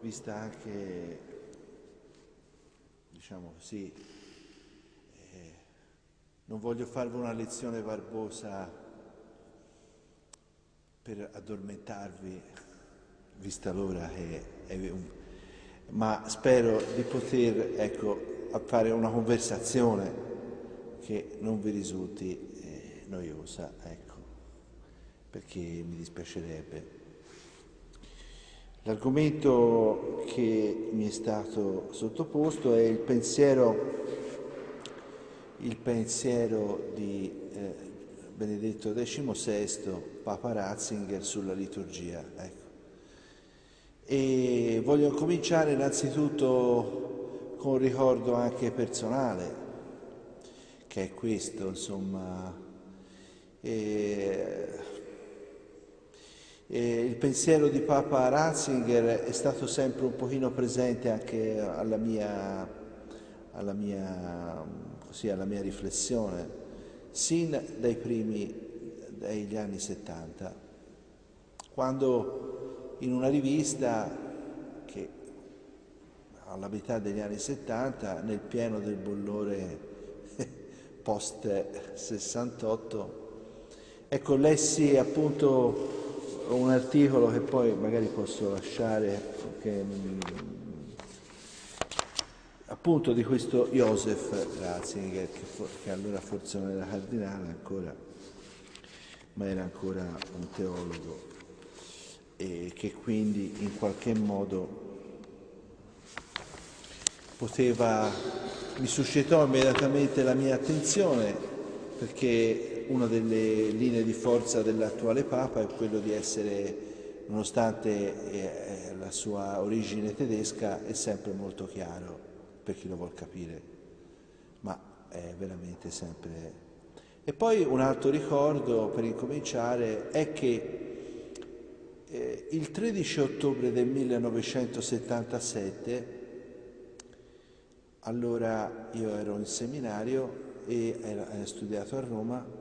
vista anche, diciamo così, eh, non voglio farvi una lezione barbosa per addormentarvi, vista l'ora che è un... ma spero di poter, ecco, fare una conversazione che non vi risulti eh, noiosa, ecco, perché mi dispiacerebbe. L'argomento che mi è stato sottoposto è il pensiero, il pensiero di eh, Benedetto XVI, Papa Ratzinger, sulla liturgia. Ecco. E voglio cominciare innanzitutto con un ricordo anche personale, che è questo, insomma. E e il pensiero di Papa Ratzinger è stato sempre un pochino presente anche alla mia, alla mia, così, alla mia riflessione, sin dai primi, dagli anni 70, quando in una rivista che alla metà degli anni 70, nel pieno del bollore post 68, ecco, lessi appunto un articolo che poi magari posso lasciare, che, appunto di questo Joseph Ratzinger, che, che allora forse non era cardinale ancora, ma era ancora un teologo, e che quindi in qualche modo poteva, mi suscitò immediatamente la mia attenzione perché una delle linee di forza dell'attuale Papa è quello di essere, nonostante eh, la sua origine tedesca, è sempre molto chiaro per chi lo vuol capire, ma è veramente sempre... E poi un altro ricordo per incominciare è che eh, il 13 ottobre del 1977, allora io ero in seminario e ho studiato a Roma,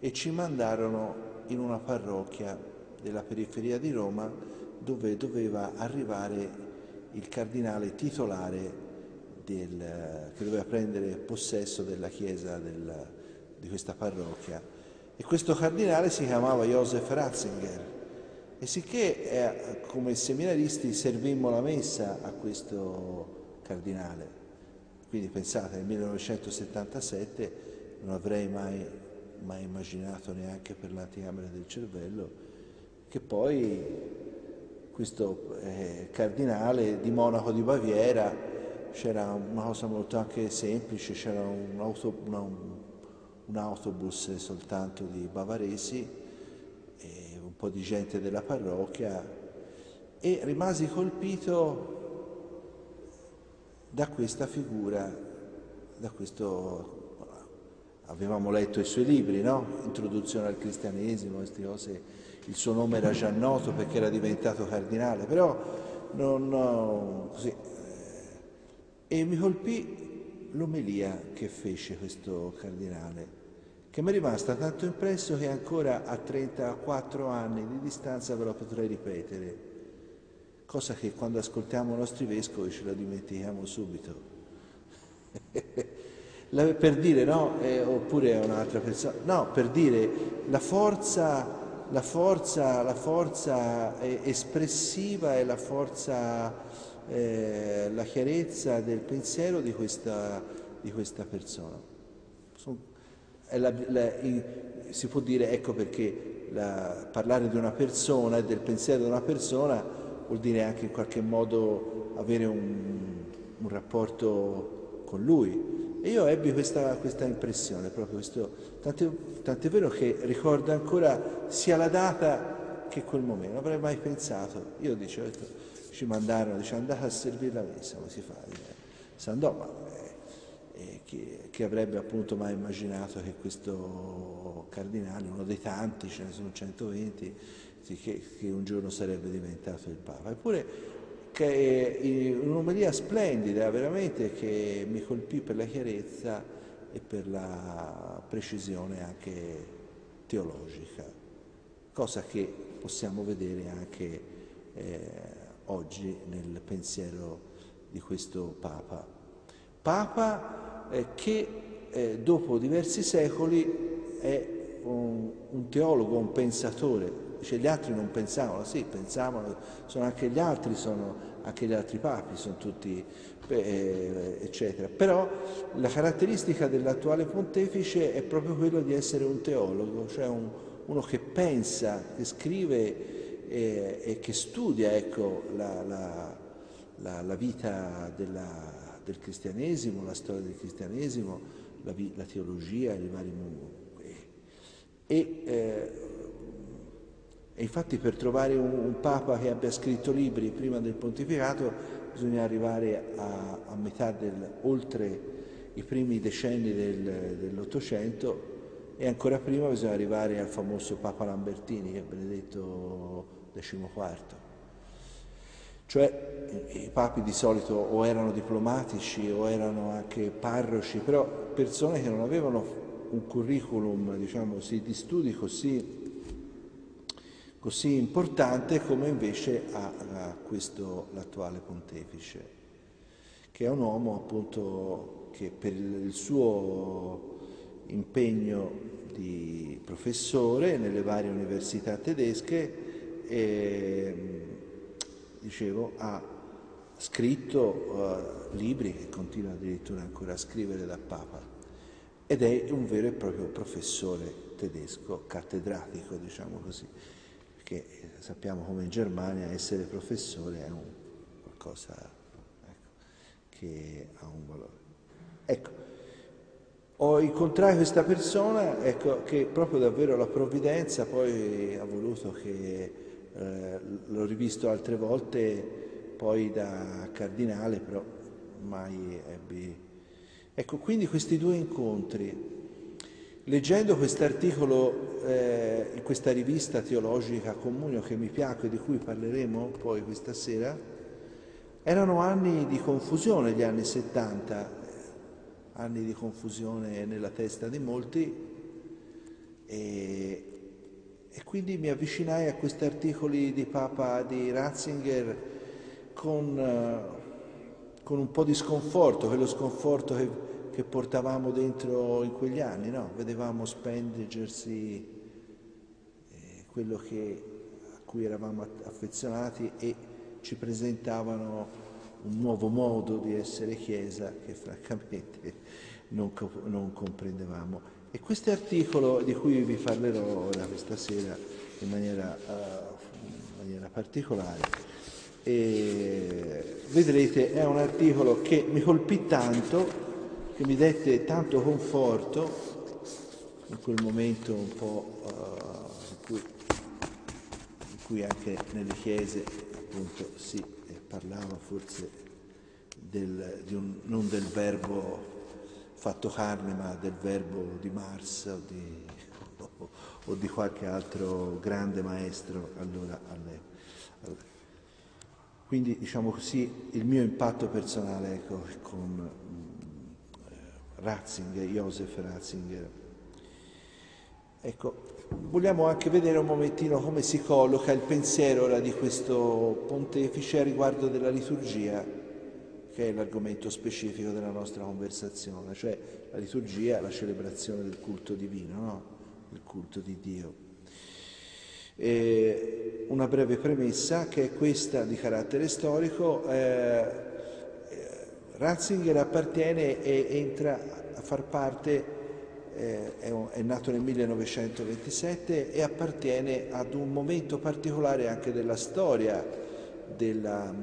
e ci mandarono in una parrocchia della periferia di Roma dove doveva arrivare il cardinale titolare del, che doveva prendere possesso della chiesa del, di questa parrocchia. E questo cardinale si chiamava Joseph Ratzinger. E sicché eh, come seminaristi servimmo la messa a questo cardinale. Quindi pensate, nel 1977 non avrei mai mai immaginato neanche per l'anticamera del cervello, che poi questo eh, cardinale di Monaco di Baviera c'era una cosa molto anche semplice, c'era un, auto, una, un, un autobus soltanto di bavaresi e un po' di gente della parrocchia e rimasi colpito da questa figura, da questo avevamo letto i suoi libri, no? Introduzione al cristianesimo, queste cose, il suo nome era già noto perché era diventato cardinale, però non, no, così. Eh, e mi colpì l'omelia che fece questo cardinale, che mi è rimasta tanto impresso che ancora a 34 anni di distanza ve la potrei ripetere, cosa che quando ascoltiamo i nostri vescovi ce la dimentichiamo subito. per dire, no, eh, oppure è un'altra persona, no, per dire la forza, la forza, la forza espressiva e la forza, eh, la chiarezza del pensiero di questa, di questa persona. La, la, in, si può dire, ecco perché la, parlare di una persona e del pensiero di una persona vuol dire anche in qualche modo avere un, un rapporto con lui, e io ebbi questa, questa impressione, proprio questo, tant'è, tant'è vero che ricordo ancora sia la data che quel momento, non avrei mai pensato. Io dicevo, ci mandarono, dice andate a servire la messa, come si fa? Si andò, ma eh, eh, chi, chi, avrebbe appunto mai immaginato che questo cardinale, uno dei tanti, ce ne sono 120, che, che un giorno sarebbe diventato il Papa. Eppure che è un'omelia splendida, veramente, che mi colpì per la chiarezza e per la precisione anche teologica, cosa che possiamo vedere anche eh, oggi nel pensiero di questo Papa. Papa eh, che eh, dopo diversi secoli è un, un teologo, un pensatore, Dice gli altri non pensavano, sì, pensavano, sono anche gli altri, sono anche gli altri papi, sono tutti eh, eccetera. Però la caratteristica dell'attuale pontefice è proprio quello di essere un teologo, cioè un, uno che pensa, che scrive e, e che studia ecco, la, la, la, la vita della, del cristianesimo, la storia del cristianesimo, la, teologia, i vari e, eh, e infatti per trovare un, un, Papa che abbia scritto libri prima del pontificato bisogna arrivare a, a metà del, oltre i primi decenni del, dell'Ottocento e ancora prima bisogna arrivare al famoso Papa Lambertini, che è Benedetto XIV. Cioè i papi di solito o erano diplomatici o erano anche parroci, però persone che non avevano un curriculum diciamo di studi così così importante come invece ha, questo l'attuale pontefice, che è un uomo appunto che per il suo impegno di professore nelle varie università tedesche eh, dicevo, ha scritto uh, libri che continua addirittura ancora a scrivere da Papa ed è un vero e proprio professore tedesco, cattedratico, diciamo così perché sappiamo come in Germania essere professore è un qualcosa ecco, che ha un valore. Ecco, ho incontrato questa persona ecco, che proprio davvero la provvidenza poi ha voluto che eh, l'ho rivisto altre volte poi da cardinale, però mai ebbi... Ecco, quindi questi due incontri Leggendo quest'articolo eh, in questa rivista teologica Comunio che mi piace di cui parleremo poi questa sera, erano anni di confusione, gli anni 70, anni di confusione nella testa di molti e, e quindi mi avvicinai a questi articoli di Papa di Ratzinger con, uh, con un po' di sconforto, quello sconforto che che portavamo dentro in quegli anni, no? vedevamo spendersi eh, quello che, a cui eravamo affezionati e ci presentavano un nuovo modo di essere Chiesa che francamente non, non comprendevamo. E questo articolo di cui vi parlerò ora questa sera in maniera, uh, in maniera particolare, e vedrete è un articolo che mi colpì tanto che mi dette tanto conforto in quel momento un po' uh, in, cui, in, cui, anche nelle chiese appunto si eh, parlava forse del, un, non del verbo fatto carne ma del verbo di Mars o di, o, o di qualche altro grande maestro allora all'epoca. Quindi diciamo così il mio impatto personale ecco, con Ratzinger, Josef Ratzinger. Ecco, vogliamo anche vedere un momentino come si colloca il pensiero ora di questo pontefice a riguardo della liturgia, che è l'argomento specifico della nostra conversazione, cioè la liturgia, la celebrazione del culto divino, no? il culto di Dio. E una breve premessa che è questa di carattere storico. Eh, Ratzinger appartiene e entra a far parte, eh, è, è, nato nel 1927 e appartiene ad un momento particolare anche della storia della,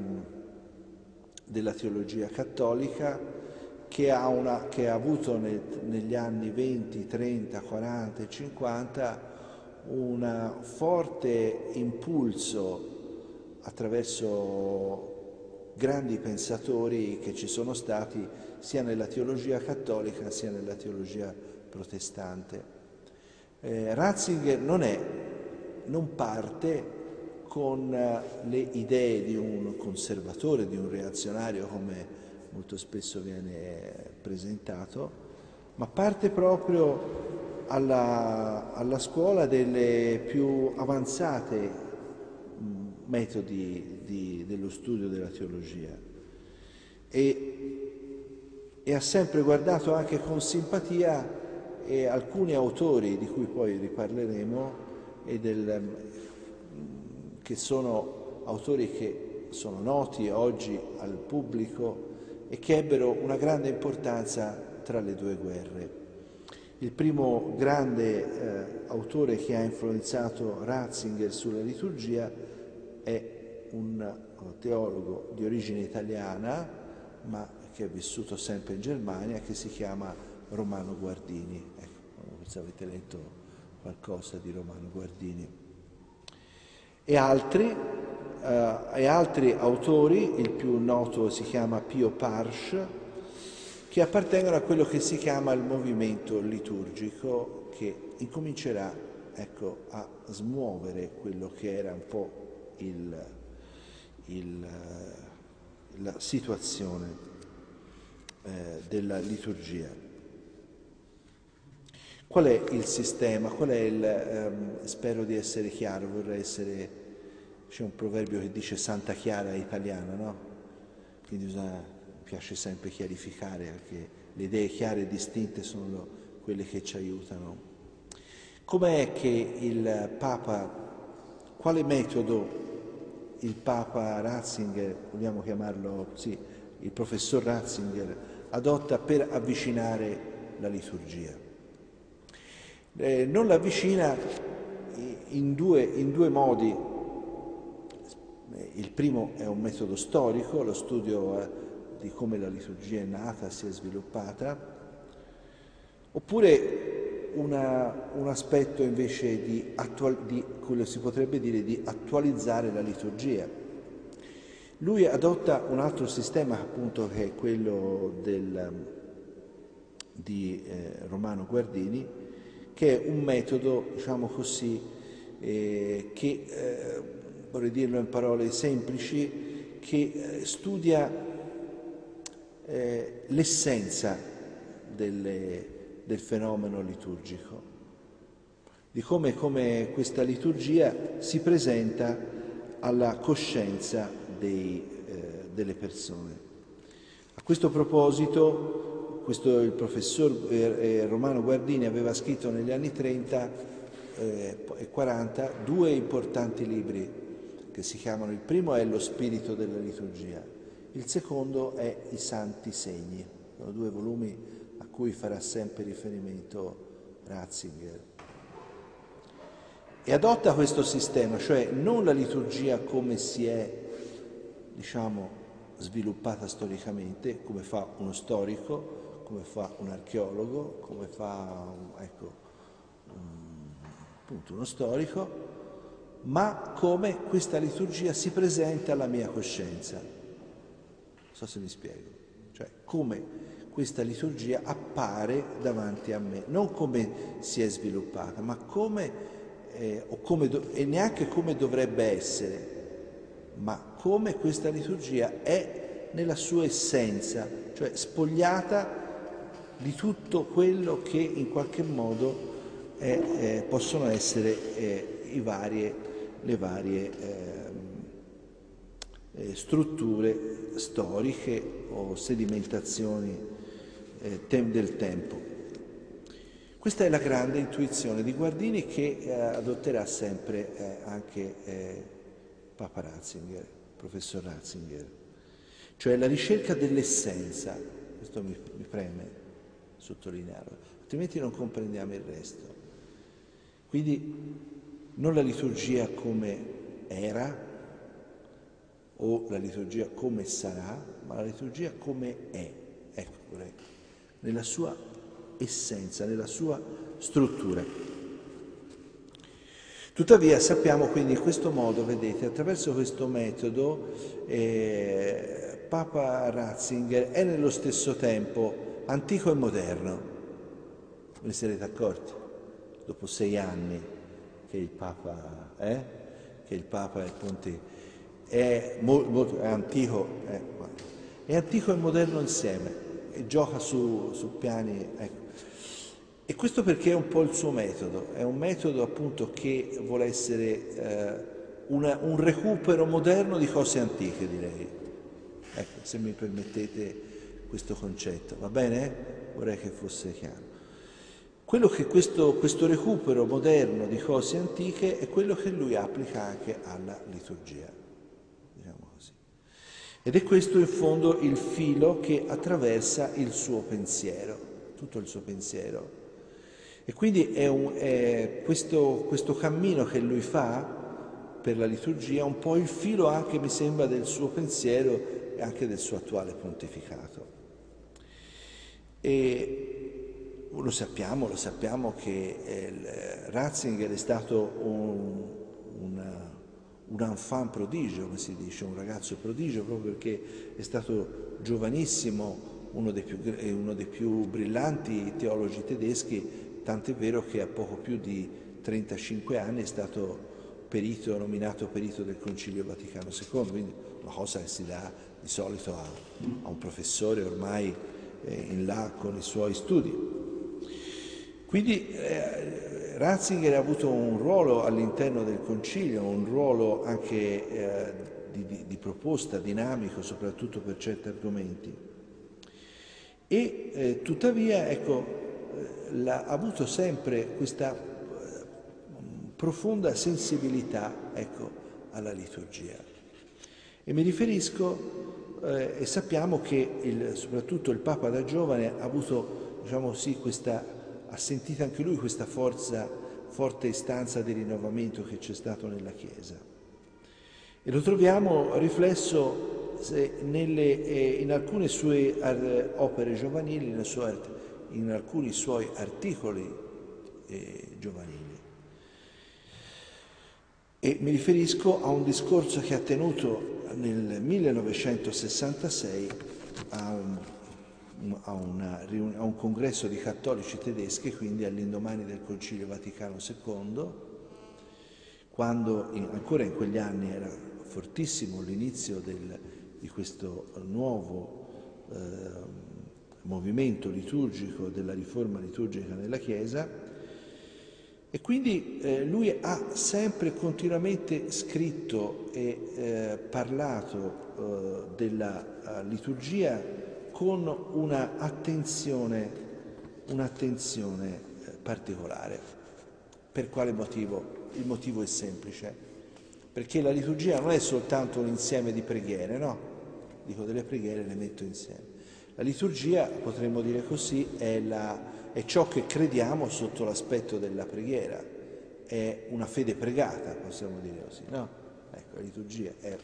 della teologia cattolica che ha, una, che ha avuto nel, negli anni 20, 30, 40 e 50 un forte impulso attraverso grandi pensatori che ci sono stati sia nella teologia cattolica sia nella teologia protestante. Eh, Ratzinger non, è, non parte con eh, le idee di un conservatore, di un reazionario come molto spesso viene presentato, ma parte proprio alla, alla scuola delle più avanzate metodi di, dello studio della teologia e, e, ha sempre guardato anche con simpatia eh, alcuni autori di cui poi riparleremo del, che sono autori che sono noti oggi al pubblico e che ebbero una grande importanza tra le due guerre. Il primo grande eh, autore che ha influenzato Ratzinger sulla liturgia è un teologo di origine italiana, ma che è vissuto sempre in Germania, che si chiama Romano Guardini. Ecco, forse avete letto qualcosa di Romano Guardini. E altri, eh, e altri autori, il più noto si chiama Pio Parsch, che appartengono a quello che si chiama il movimento liturgico che incomincerà ecco, a smuovere quello che era un po' il, il, la situazione eh, della liturgia. Qual è il sistema? Qual è il, ehm, spero di essere chiaro, vorrei essere, c'è un proverbio che dice Santa Chiara italiana, no? Quindi bisogna piace sempre chiarificare perché le idee chiare e distinte sono quelle che ci aiutano. Com'è che il Papa, quale metodo il Papa Ratzinger, vogliamo chiamarlo così, il professor Ratzinger, adotta per avvicinare la liturgia? Eh, non l'avvicina in due, in due modi. Il primo è un metodo storico, lo studio eh, di come la liturgia è nata, si è sviluppata, oppure una, un aspetto invece di, attual, di, quello si potrebbe dire, di attualizzare la liturgia. Lui adotta un altro sistema appunto che è quello del, di eh, Romano Guardini, che è un metodo, diciamo così, eh, che, eh, vorrei dirlo in parole semplici, che eh, studia eh, l'essenza delle, del fenomeno liturgico, di come, come, questa liturgia si presenta alla coscienza dei, eh, delle persone. A questo proposito, questo, il professor eh, eh Romano Guardini aveva scritto negli anni 30 eh, e 40 due importanti libri che si chiamano, il primo è Lo spirito della liturgia, il secondo è I Santi Segni, sono due volumi cui farà sempre riferimento Ratzinger. E adotta questo sistema, cioè non la liturgia come si è, diciamo, sviluppata storicamente, come fa uno storico, come fa un archeologo, come fa ecco, appunto uno storico, ma come questa liturgia si presenta alla mia coscienza so se mi spiego, cioè come questa liturgia appare davanti a me, non come si è sviluppata, ma come, eh, come do- e neanche come dovrebbe essere, ma come questa liturgia è nella sua essenza, cioè spogliata di tutto quello che in qualche modo è, eh, possono essere eh, varie, le varie ehm, eh, strutture storiche o sedimentazioni eh, tem- del tempo. Questa è la grande intuizione di Guardini che eh, adotterà sempre eh, anche eh, Papa Ratzinger, professor Ratzinger, cioè la ricerca dell'essenza, questo mi, mi preme sottolinearlo, altrimenti non comprendiamo il resto. Quindi non la liturgia come era, o la liturgia come sarà, ma la liturgia come è, ecco, nella sua essenza, nella sua struttura. Tuttavia sappiamo quindi in questo modo, vedete, attraverso questo metodo eh, Papa Ratzinger è nello stesso tempo antico e moderno. Ve ne sarete accorti? Dopo sei anni che il Papa è, eh? che il Papa è Ponte è, molto, è antico, è, è, antico e moderno insieme e gioca su, su piani. Ecco. E questo perché è un po' il suo metodo, è un metodo appunto che vuole essere eh, una, un recupero moderno di cose antiche, direi. Ecco, se mi permettete questo concetto, va bene? Vorrei che fosse chiaro. Quello che questo, questo recupero moderno di cose antiche è quello che lui applica anche alla liturgia. Ed è questo in fondo il filo che attraversa il suo pensiero, tutto il suo pensiero. E quindi è, un, è questo, questo cammino che lui fa per la liturgia, un po' il filo anche, mi sembra, del suo pensiero e anche del suo attuale pontificato. E lo sappiamo, lo sappiamo che eh, Ratzinger è stato un, un, un enfant prodigio, come si dice, un ragazzo prodigio, proprio perché è stato giovanissimo, uno dei più, uno dei più brillanti teologi tedeschi, tant'è vero che a poco più di 35 anni è stato perito, nominato perito del Concilio Vaticano II, quindi una cosa che si dà di solito a, a un professore ormai eh, in là con i suoi studi. Quindi eh, Ratzinger ha avuto un ruolo all'interno del Concilio, un ruolo anche eh, di, di, di, proposta dinamico, soprattutto per certi argomenti. E eh, tuttavia, ecco, eh, ha avuto sempre questa profonda sensibilità ecco, alla liturgia. E mi riferisco, eh, e sappiamo che il, soprattutto il Papa da giovane ha avuto, diciamo sì, questa, ha sentito anche lui questa forza, forte istanza di rinnovamento che c'è stato nella Chiesa. E lo troviamo riflesso nelle, eh, in alcune sue opere giovanili, in, alcuni suoi articoli eh, giovanili. E mi riferisco a un discorso che ha tenuto nel 1966 a un, a, una, a un congresso di cattolici tedeschi, quindi all'indomani del Concilio Vaticano II, quando in, ancora in quegli anni era fortissimo l'inizio del, di questo nuovo eh, movimento liturgico della riforma liturgica nella Chiesa, e quindi eh, lui ha sempre continuamente scritto e eh, parlato eh, della uh, liturgia con un'attenzione, eh, particolare. Per quale motivo? Il motivo è semplice, perché la liturgia non è soltanto un insieme di preghiere, no? Dico delle preghiere le metto insieme. La liturgia, potremmo dire così, è la è ciò che crediamo sotto l'aspetto della preghiera, è una fede pregata, possiamo dire così, no? Ecco, la liturgia è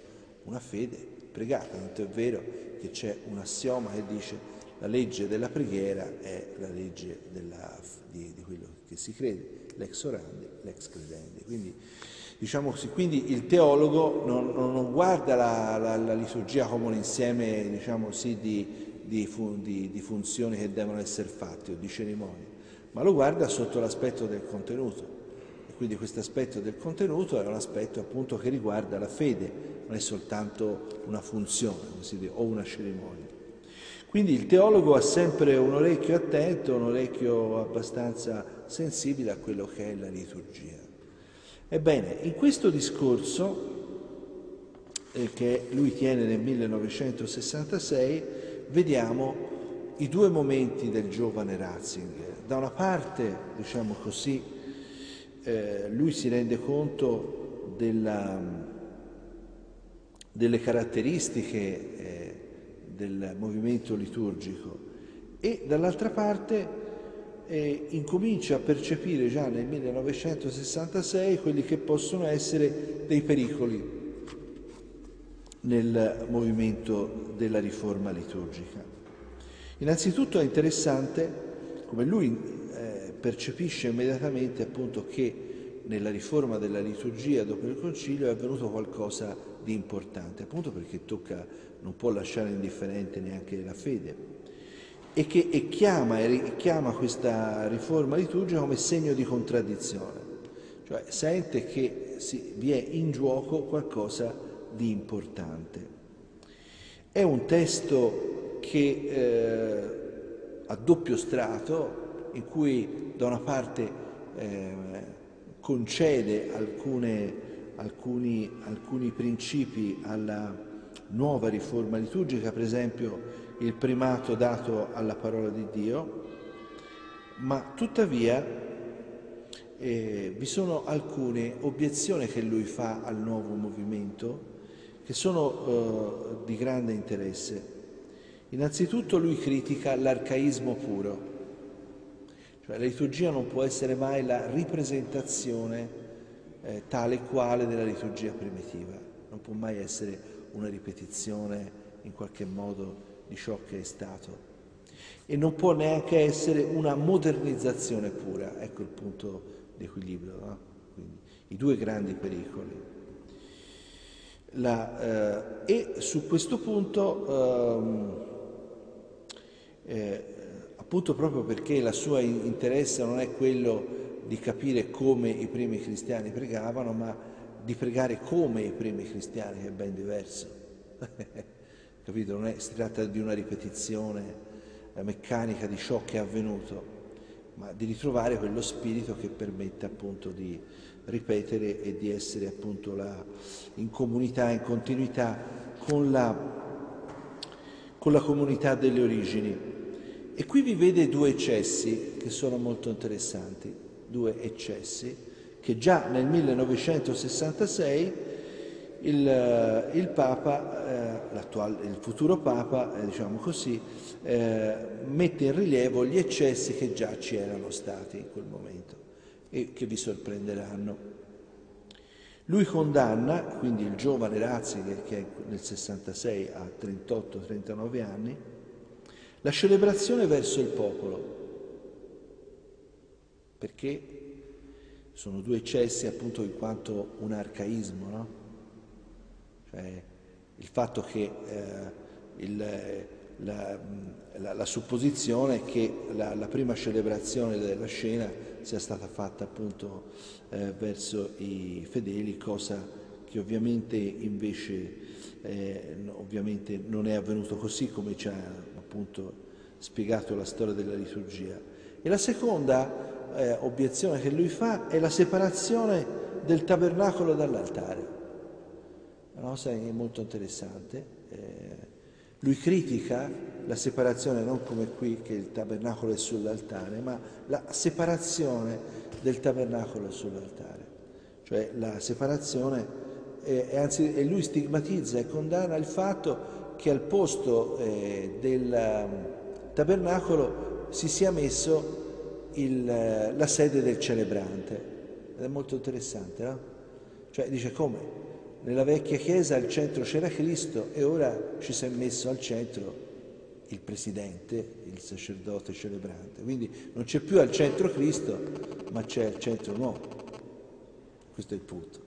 una fede pregata, tanto è vero che c'è un assioma che dice la legge della preghiera è la legge della, di, di, quello che si crede, l'ex orandi, l'ex credendi. Quindi, diciamo così, quindi il teologo non, non guarda la, la, la, liturgia come un insieme diciamo così, di, di, di, di funzioni che devono essere fatte o di cerimonie, ma lo guarda sotto l'aspetto del contenuto. Quindi questo aspetto del contenuto è un aspetto appunto che riguarda la fede, non è soltanto una funzione dice, o una cerimonia. Quindi il teologo ha sempre un orecchio attento, un orecchio abbastanza sensibile a quello che è la liturgia. Ebbene, in questo discorso eh, che lui tiene nel 1966, vediamo i due momenti del giovane Ratzinger. Da una parte, diciamo così, eh, lui si rende conto della, delle caratteristiche eh, del movimento liturgico e dall'altra parte eh, incomincia a percepire già nel 1966 quelli che possono essere dei pericoli nel movimento della riforma liturgica. Innanzitutto è interessante come lui percepisce immediatamente appunto che nella riforma della liturgia dopo il concilio è avvenuto qualcosa di importante, appunto perché tocca, non può lasciare indifferente neanche la fede, e che e chiama, e chiama questa riforma liturgica come segno di contraddizione, cioè sente che si, vi è in gioco qualcosa di importante. È un testo che eh, ha doppio strato, in cui da una parte eh, concede alcune, alcuni, alcuni principi alla nuova riforma liturgica, per esempio il primato dato alla parola di Dio, ma tuttavia eh, vi sono alcune obiezioni che lui fa al nuovo movimento che sono eh, di grande interesse. Innanzitutto lui critica l'arcaismo puro, cioè la liturgia non può essere mai la ripresentazione eh, tale quale della liturgia primitiva, non può mai essere una ripetizione in qualche modo di ciò che è stato e non può neanche essere una modernizzazione pura, ecco il punto di equilibrio, no? Quindi, i due grandi pericoli. La, eh, e su questo punto, ehm, eh, appunto proprio perché il suo interesse non è quello di capire come i primi cristiani pregavano, ma di pregare come i primi cristiani, che è ben diverso. Capito? Non è, si tratta di una ripetizione meccanica di ciò che è avvenuto, ma di ritrovare quello spirito che permette appunto di ripetere e di essere appunto la, in comunità, in continuità con la, con la comunità delle origini. E qui vi vede due eccessi che sono molto interessanti, due eccessi che già nel 1966 il, il Papa, eh, il futuro Papa, eh, diciamo così, eh, mette in rilievo gli eccessi che già ci erano stati in quel momento e che vi sorprenderanno. Lui condanna, quindi il giovane Ratzinger che nel 66 ha 38-39 anni, la celebrazione verso il popolo, perché sono due eccessi appunto in quanto un arcaismo, no? cioè il fatto che eh, il, la, la, la, supposizione che la, la, prima celebrazione della scena sia stata fatta appunto eh, verso i fedeli, cosa che ovviamente invece eh, ovviamente non è avvenuto così come ci ha appunto spiegato la storia della liturgia. E la seconda eh, obiezione che lui fa è la separazione del tabernacolo dall'altare una cosa molto interessante. Eh, lui critica la separazione non come qui che il tabernacolo è sull'altare, ma la separazione del tabernacolo sull'altare. Cioè la separazione, eh, anzi e lui stigmatizza e condanna il fatto che al posto eh, del um, tabernacolo si sia messo il, la sede del celebrante. Ed è molto interessante, no? Cioè dice come? Nella vecchia chiesa al centro c'era Cristo e ora ci si è messo al centro il presidente, il sacerdote celebrante. Quindi non c'è più al centro Cristo, ma c'è al centro nuovo. Questo è il punto.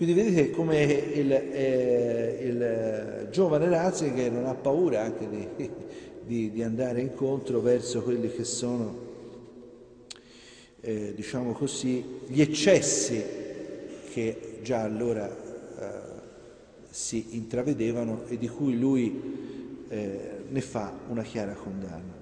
Quindi vedete come il, eh, il giovane Ratzinger non ha paura anche di, di, di, andare incontro verso quelli che sono, eh, diciamo così, gli eccessi che già allora si intravedevano e di cui lui eh, ne fa una chiara condanna.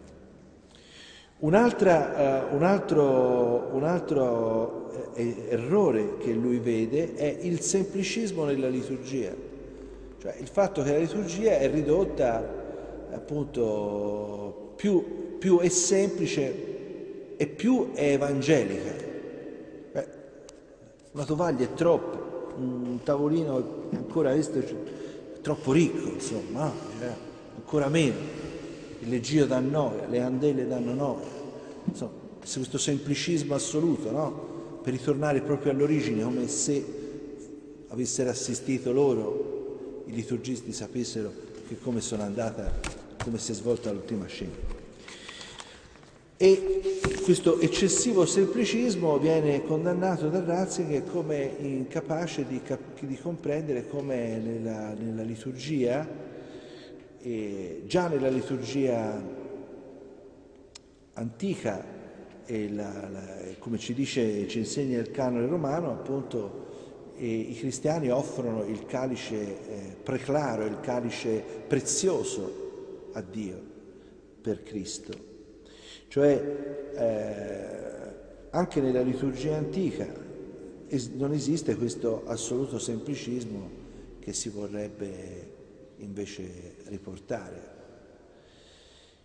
Uh, un altro, un altro eh, errore che lui vede è il semplicismo nella liturgia, cioè il fatto che la liturgia è ridotta appunto più, più è semplice e più è evangelica. Beh, una tovaglia è troppo, un tavolino ancora questo troppo ricco, insomma, cioè, ancora meno. Il leggio dà noia, le andele danno noia. Insomma, questo semplicismo assoluto, no? Per ritornare proprio all'origine, come se avessero assistito loro, i liturgisti sapessero che come sono andata, come si è svolta l'ultima scena. E questo eccessivo semplicismo viene condannato da Ratzinger come incapace di, cap- di comprendere come nella, nella liturgia, e già nella liturgia antica, e la, la, come ci dice, ci insegna il canone romano, appunto i cristiani offrono il calice eh, preclaro, il calice prezioso a Dio per Cristo. Cioè eh, anche nella liturgia antica non esiste questo assoluto semplicismo che si vorrebbe invece riportare.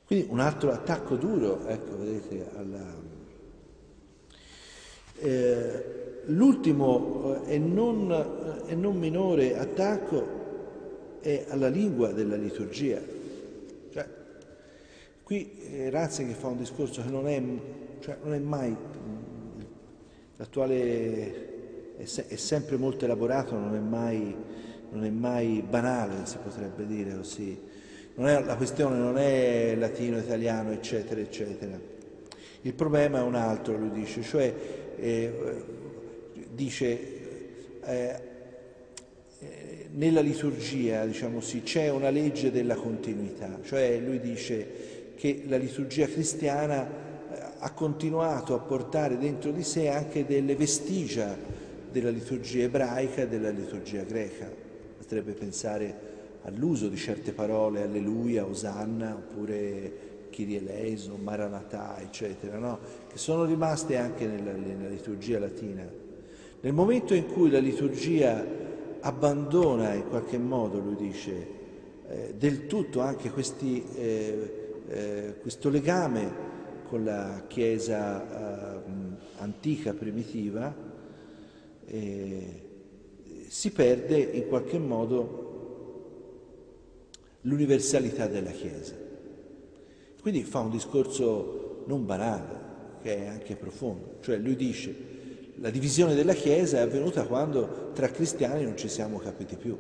Quindi un altro attacco duro, ecco, vedete, alla... Eh, l'ultimo eh, e non, e non minore attacco è alla lingua della liturgia. Cioè, qui eh, Ratzinger fa un discorso che non è, cioè, non è mai, l'attuale è, se, è, sempre molto elaborato, non è, mai, non è mai banale, si potrebbe dire così. È, la questione non è latino, italiano, eccetera, eccetera. Il problema è un altro, lui dice, cioè eh, dice eh, nella liturgia, diciamo sì, c'è una legge della continuità, cioè lui dice che la liturgia cristiana eh, ha continuato a portare dentro di sé anche delle vestigia della liturgia ebraica e della liturgia greca. Potrebbe pensare all'uso di certe parole, alleluia, osanna, oppure Kyrie Maranatha, eccetera, no? che sono rimaste anche nella, nella liturgia latina. Nel momento in cui la liturgia abbandona in qualche modo, lui dice, eh, del tutto anche questi, eh, eh, questo legame con la Chiesa eh, antica, primitiva, eh, si perde in qualche modo l'universalità della Chiesa. Quindi fa un discorso non banale, che è anche profondo, cioè lui dice la divisione della Chiesa è avvenuta quando tra cristiani non ci siamo capiti più.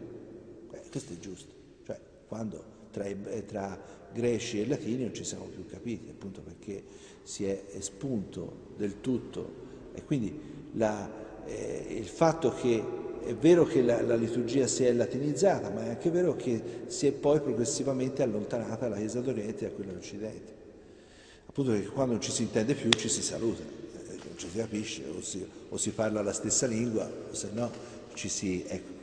Eh, questo è giusto, cioè quando tra, eh, tra, greci e latini non ci siamo più capiti, appunto perché si è espunto del tutto. E quindi la, eh, il fatto che è vero che la, la, liturgia si è latinizzata, ma è anche vero che si è poi progressivamente allontanata la Chiesa d'Oriente da quella d'Occidente. Appunto perché quando non ci si intende più ci si saluta non ci si capisce, o si, o si parla la stessa lingua, o se no ci si... Ecco.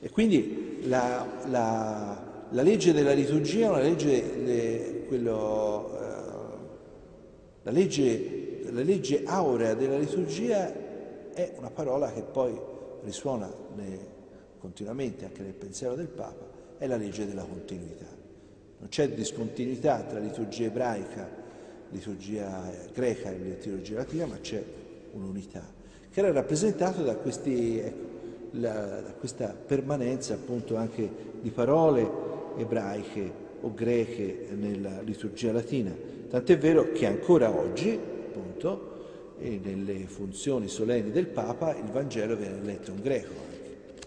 E quindi la, la, la, legge della liturgia è una legge, le, quello, eh, legge, la legge aurea della liturgia è una parola che poi risuona ne, continuamente anche nel pensiero del Papa, è la legge della continuità. Non c'è discontinuità tra liturgia ebraica liturgia greca e liturgia latina, ma c'è un'unità, che era rappresentata da, questi, ecco, la, da questa permanenza appunto anche di parole ebraiche o greche nella liturgia latina. Tant'è vero che ancora oggi, appunto, e nelle funzioni solenni del Papa, il Vangelo viene letto in greco anche,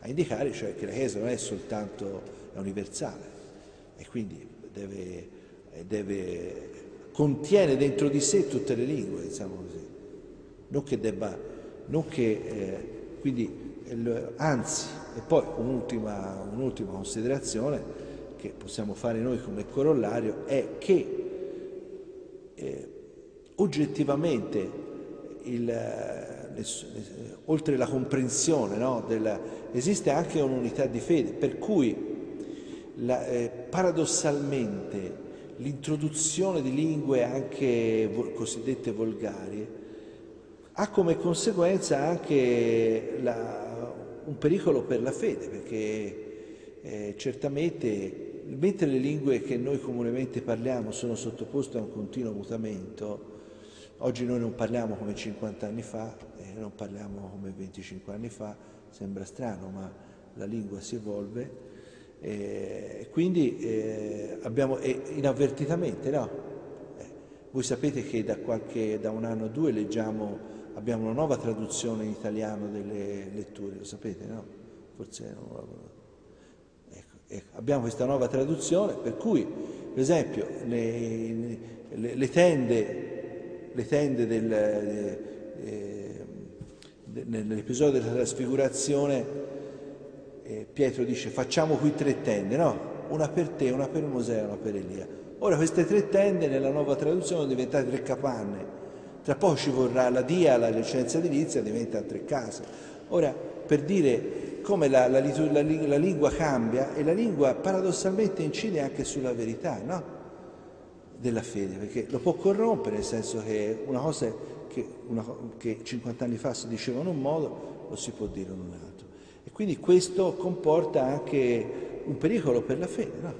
a indicare cioè che la Chiesa non è soltanto è universale e quindi deve, deve contiene dentro di sé tutte le lingue, diciamo così. Non che debba, non che, eh, quindi, anzi, e poi un'ultima, un'ultima considerazione che possiamo fare noi come corollario è che eh, oggettivamente il, eh, oltre la comprensione no, della, esiste anche un'unità di fede, per cui la, eh, paradossalmente l'introduzione di lingue anche cosiddette volgari ha come conseguenza anche la, un pericolo per la fede, perché eh, certamente mentre le lingue che noi comunemente parliamo sono sottoposte a un continuo mutamento, oggi noi non parliamo come 50 anni fa, eh, non parliamo come 25 anni fa, sembra strano, ma la lingua si evolve e quindi eh, abbiamo, eh, inavvertitamente, no? Eh, voi sapete che da, qualche, da un anno o due leggiamo, abbiamo una nuova traduzione in italiano delle letture, lo sapete, no? Forse non lo ecco, ecco, abbiamo questa nuova traduzione per cui, per esempio, le, le, le tende, le tende del, eh, nell'episodio della trasfigurazione eh, Pietro dice facciamo qui tre tende, no? Una per te, una per Mosè e una per Elia. Ora queste tre tende nella nuova traduzione sono diventate tre capanne. Tra poco ci vorrà la dia, la licenza edilizia, diventa tre case. Ora, per dire come la, la, la, la, lingua cambia e la lingua paradossalmente incide anche sulla verità, no? Della fede, perché lo può corrompere, nel senso che una cosa che, una, che 50 anni fa si diceva in un modo, lo si può dire in un altro. E quindi questo comporta anche un pericolo per la fede, no?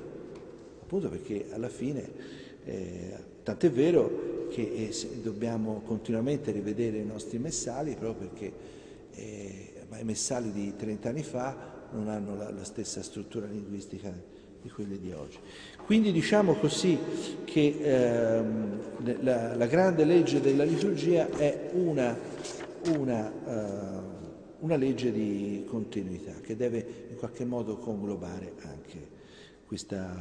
appunto perché alla fine, eh, tant'è vero che eh, dobbiamo continuamente rivedere i nostri messali proprio perché eh, i messali di 30 anni fa non hanno la, la stessa struttura linguistica di quelli di oggi. Quindi diciamo così che ehm, la, la, grande legge della liturgia è una, una, uh, una, legge di continuità che deve in qualche modo conglobare anche questa,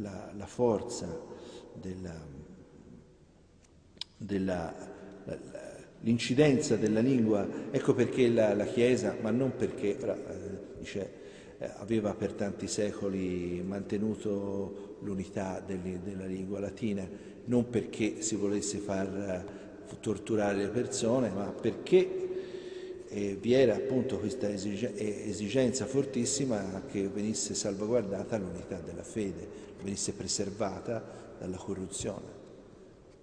la, la forza della, della l'incidenza della lingua, ecco perché la, Chiesa, ma non perché, ora, eh, dice, eh, aveva per tanti secoli mantenuto l'unità della lingua latina, non perché si volesse far eh, torturare le persone, ma perché eh, vi era appunto questa esigenza fortissima che venisse salvaguardata l'unità della fede, venisse preservata dalla corruzione.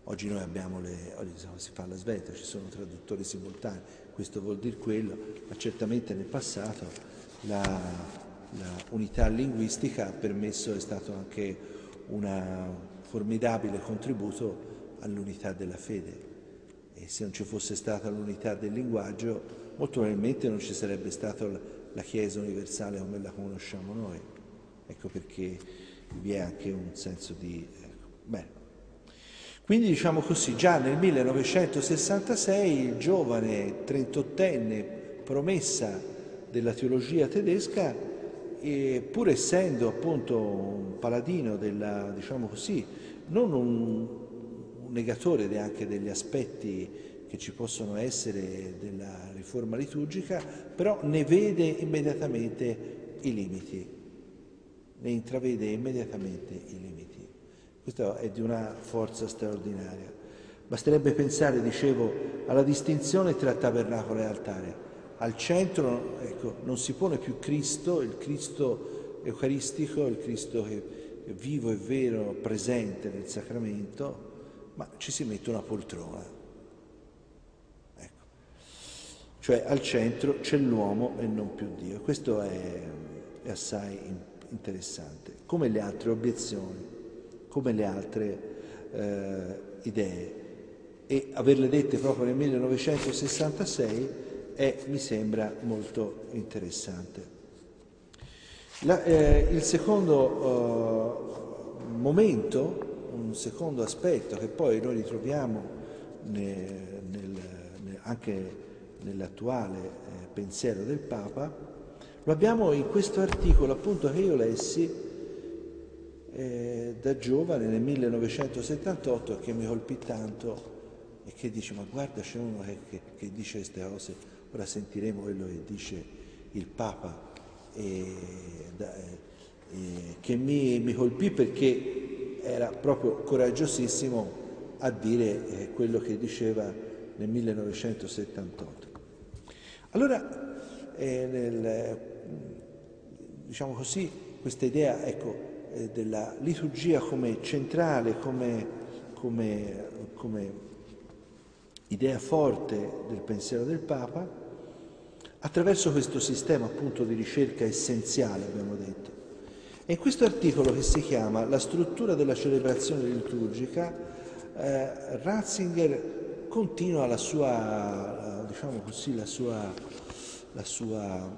Oggi noi abbiamo le, oggi si fa la svelta, ci sono traduttori simultanei, questo vuol dire quello, ma certamente nel passato la, l'unità linguistica ha permesso, è stato anche un formidabile contributo all'unità della fede. E se non ci fosse stata l'unità del linguaggio, molto probabilmente non ci sarebbe stata la Chiesa universale come la conosciamo noi. Ecco perché vi è anche un senso di... Ecco, bene. Quindi diciamo così, già nel 1966 il giovane trentottenne promessa della teologia tedesca e pur essendo appunto un paladino della, diciamo così, non un, un negatore neanche degli aspetti che ci possono essere della riforma liturgica, però ne vede immediatamente i limiti, ne intravede immediatamente i limiti. Questo è di una forza straordinaria. Basterebbe pensare, dicevo, alla distinzione tra tabernacolo e altare al centro ecco, non si pone più Cristo, il Cristo eucaristico, il Cristo che è vivo e vero, presente nel sacramento, ma ci si mette una poltrona. Ecco. Cioè al centro c'è l'uomo e non più Dio. Questo è, è assai interessante, come le altre obiezioni, come le altre eh, idee. E averle dette proprio nel 1966 è, mi sembra molto interessante. La, eh, il secondo uh, momento, un secondo aspetto che poi noi ritroviamo ne, nel, ne, anche nell'attuale eh, pensiero del Papa, lo abbiamo in questo articolo appunto che io lessi eh, da giovane nel 1978 che mi colpì tanto e che dice ma guarda c'è uno che, che, che dice queste cose Ora sentiremo quello che dice il Papa, e, da, e, che mi, mi, colpì perché era proprio coraggiosissimo a dire eh, quello che diceva nel 1978. Allora, eh, nel, diciamo così, questa idea ecco, eh, della liturgia come centrale, come, come, come idea forte del pensiero del Papa, attraverso questo sistema appunto di ricerca essenziale, abbiamo detto. E in questo articolo che si chiama La struttura della celebrazione liturgica, eh, Ratzinger continua la sua, diciamo così, la sua, la sua,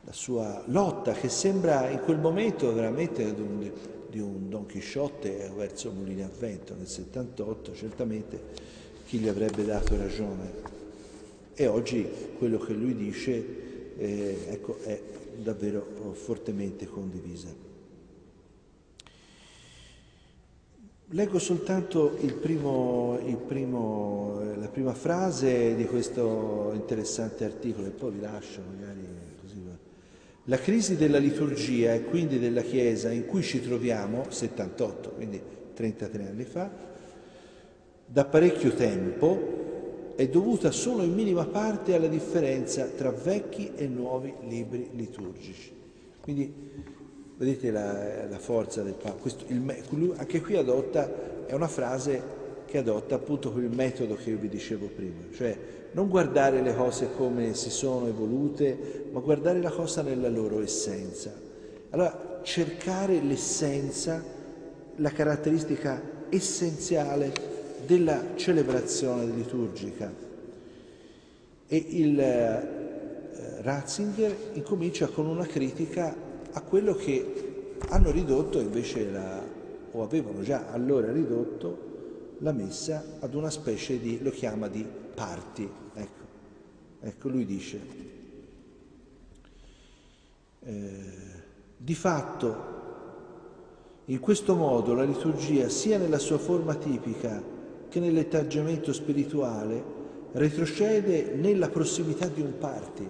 la sua lotta che sembra in quel momento veramente di un, di un Don Chisciotte verso Mulini a Vento nel 78, certamente chi gli avrebbe dato ragione e oggi quello che lui dice eh, ecco, è davvero fortemente condivisa. Leggo soltanto il primo, il primo, eh, la prima frase di questo interessante articolo e poi vi lascio magari così. La crisi della liturgia e quindi della Chiesa in cui ci troviamo, 78, quindi 33 anni fa, da parecchio tempo, è dovuta solo in minima parte alla differenza tra vecchi e nuovi libri liturgici. Quindi Vedete la, la forza del Papa? Questo, il, anche qui adotta, è una frase che adotta appunto quel metodo che io vi dicevo prima, cioè non guardare le cose come si sono evolute, ma guardare la cosa nella loro essenza. Allora cercare l'essenza, la caratteristica essenziale della celebrazione liturgica. E il eh, Ratzinger incomincia con una critica a quello che hanno ridotto invece la, o avevano già allora ridotto la messa ad una specie di, lo chiama di party. Ecco, ecco lui dice, eh, di fatto in questo modo la liturgia, sia nella sua forma tipica che nell'etaggiamento spirituale, retrocede nella prossimità di un party.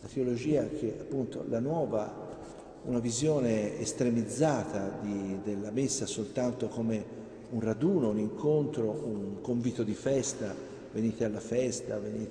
La teologia che appunto la nuova una visione estremizzata di, della messa soltanto come un raduno, un incontro, un convito di festa, venite alla festa, venite